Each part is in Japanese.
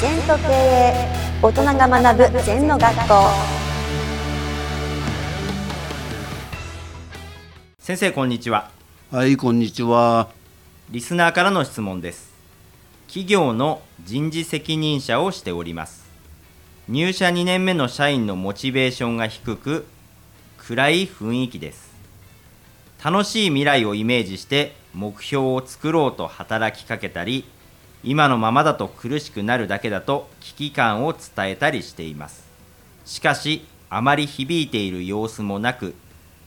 全と経営大人が学ぶ全の学校。先生こんにちは。はい、こんにちは。リスナーからの質問です。企業の人事責任者をしております。入社2年目の社員のモチベーションが低く暗い雰囲気です。楽しい未来をイメージして目標を作ろうと働きかけたり今のままだと苦しくなるだけだと危機感を伝えたりしています。しかしあまり響いている様子もなく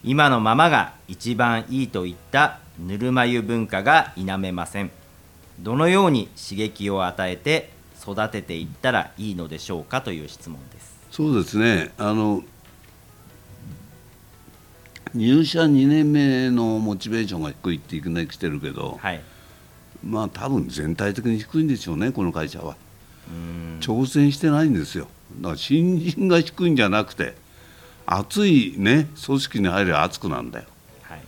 今のままが一番いいといったぬるま湯文化が否めません。どのように刺激を与えて育てていったらいいのでしょうかという質問です。そうですね。あの入社2年目のモチベーションが低いっていきなり来てるけど、はいまあ多分全体的に低いんでしょうね、この会社は。うん挑戦してないんですよ。だから新人が低いんじゃなくて、熱いね組織に入れば熱くなんだよ。はい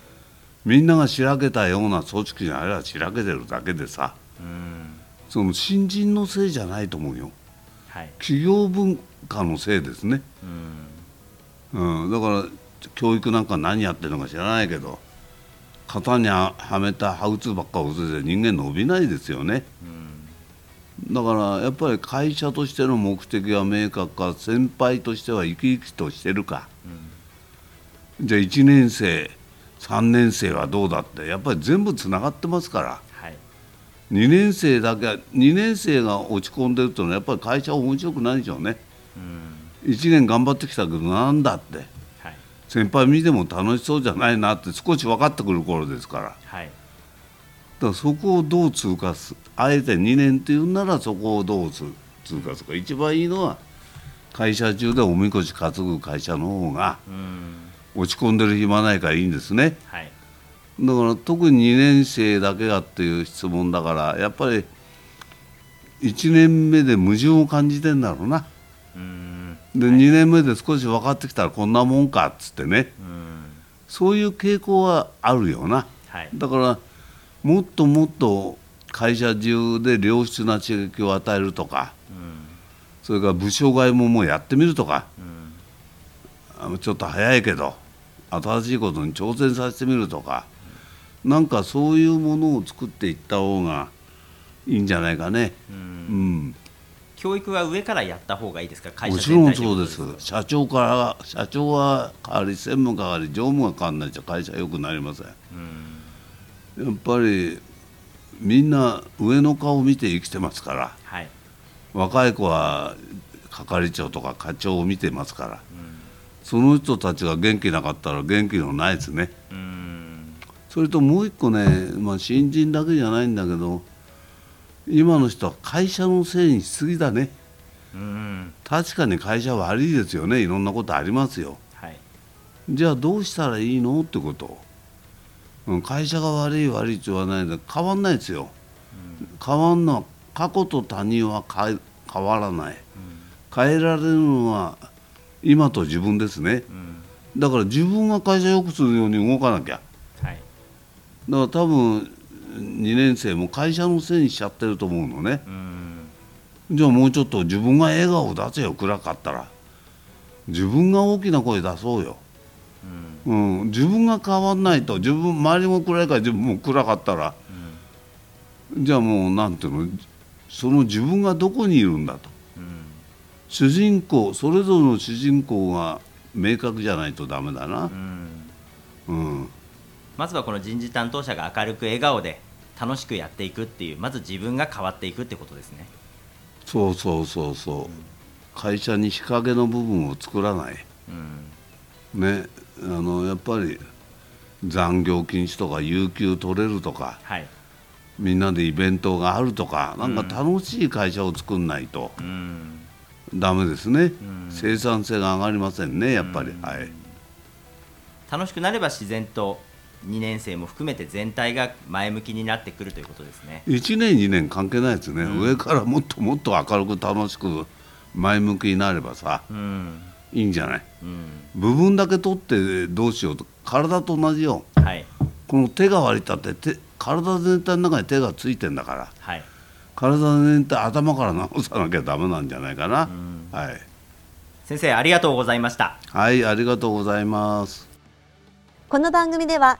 みんながしらけたような組織に入ればしらけてるだけでさ、うんその新人のせいじゃないと思うよ。はい企業文化のせいですね。うんうん、だから教育なんか何やってるのか知らないけど型にはめたハウツーばっかり教えて人間伸びないですよね。だからやっぱり会社としての目的が明確か先輩としては生き生きとしてるか、じゃあ1年生3年生はどうだってやっぱり全部つながってますから。はい。2年生だけ2年生が落ち込んでるというのはやっぱり会社は面白くないでしょうね。うん。1年頑張ってきたけどなんだって。はい先輩見ても楽しそうじゃないなって少し分かってくる頃ですから。だかはいらそこをどう通過すあえて2年っていうんならそこをどう通通過するか。一番いいのは会社中でおみこし担ぐ会社の方がうん。落ち込んでる暇ないからいいんですね。はい。だから特に2年生だけがっていう質問だからやっぱり1年目で矛盾を感じてんだろうな。うんで、2年目で少し分かってきたらこんなもんかっつってね。うん。そういう傾向はあるよな。はい。だからもっともっと会社中で良質な刺激を与えるとかうん。それから部署外ももうやってみるとか。うちょっと早いけど新しいことに挑戦させてみるとか。なんかそういうものを作っていった方がいいんじゃないかね。ううんん、教育は上からやった方がいいですか？会社もちろんそうです。社長から社長は変わり専務変わり常務が変わらないと会社は良くなりません。うん。やっぱりみんな上の顔を見て生きてますから。はい。若い子は係長とか課長を見てますから。うんその人たちが元気なかったら元気のないですね。うん。それともう一個ね、まあ、新人だけじゃないんだけど今の人は会社のせいにしすぎだね。うん。確かに会社は悪いですよね。いろんなことありますよ。はい。じゃあどうしたらいいの？ってこと。うん会社が悪い悪いって言わないで変わんないですよ。変わんのは過去と他人は変わらない。変えられるのは今と自分ですね。うん。だから自分が会社良くするように動かなきゃ。はい。だから多分2年生も会社のせいにしちゃってると思うのね。うん。じゃあもうちょっと自分が笑顔出せよ暗かったら。自分が大きな声出そうよ、うん、自分が変わんないと自分周りも暗いから自分も暗かったら、じゃあもうなんていうの？その自分がどこにいるんだと。うん。主人公それぞれの主人公が明確じゃないとダメだな。う、ん。うん、まずはこの人事担当者が明るく笑顔で楽しくやっていくっていうまず自分が変わっていくってことですね。そうそうそうそう。会社に日陰の部分を作らない。うん。ねあのやっぱり残業禁止とか有給取れるとかはい。みんなでイベントがあるとかなんか楽しい会社を作んないとうん。ダメですね、ん。生産性が上がりませんねやっぱり、はい。楽しくなれば自然と2年生も含めて全体が前向きになってくるということですね。1年2年関係ないですね、上からもっともっと明るく楽しく前向きになればさうん。いいんじゃない？うん。部分だけ取ってどうしようと体と同じよはい。この手が割りたって手体全体の中に手がついてんだからはい。体の念って頭から直さなきゃダメなんじゃないかな、はい。先生ありがとうございました。はいありがとうございます。この番組では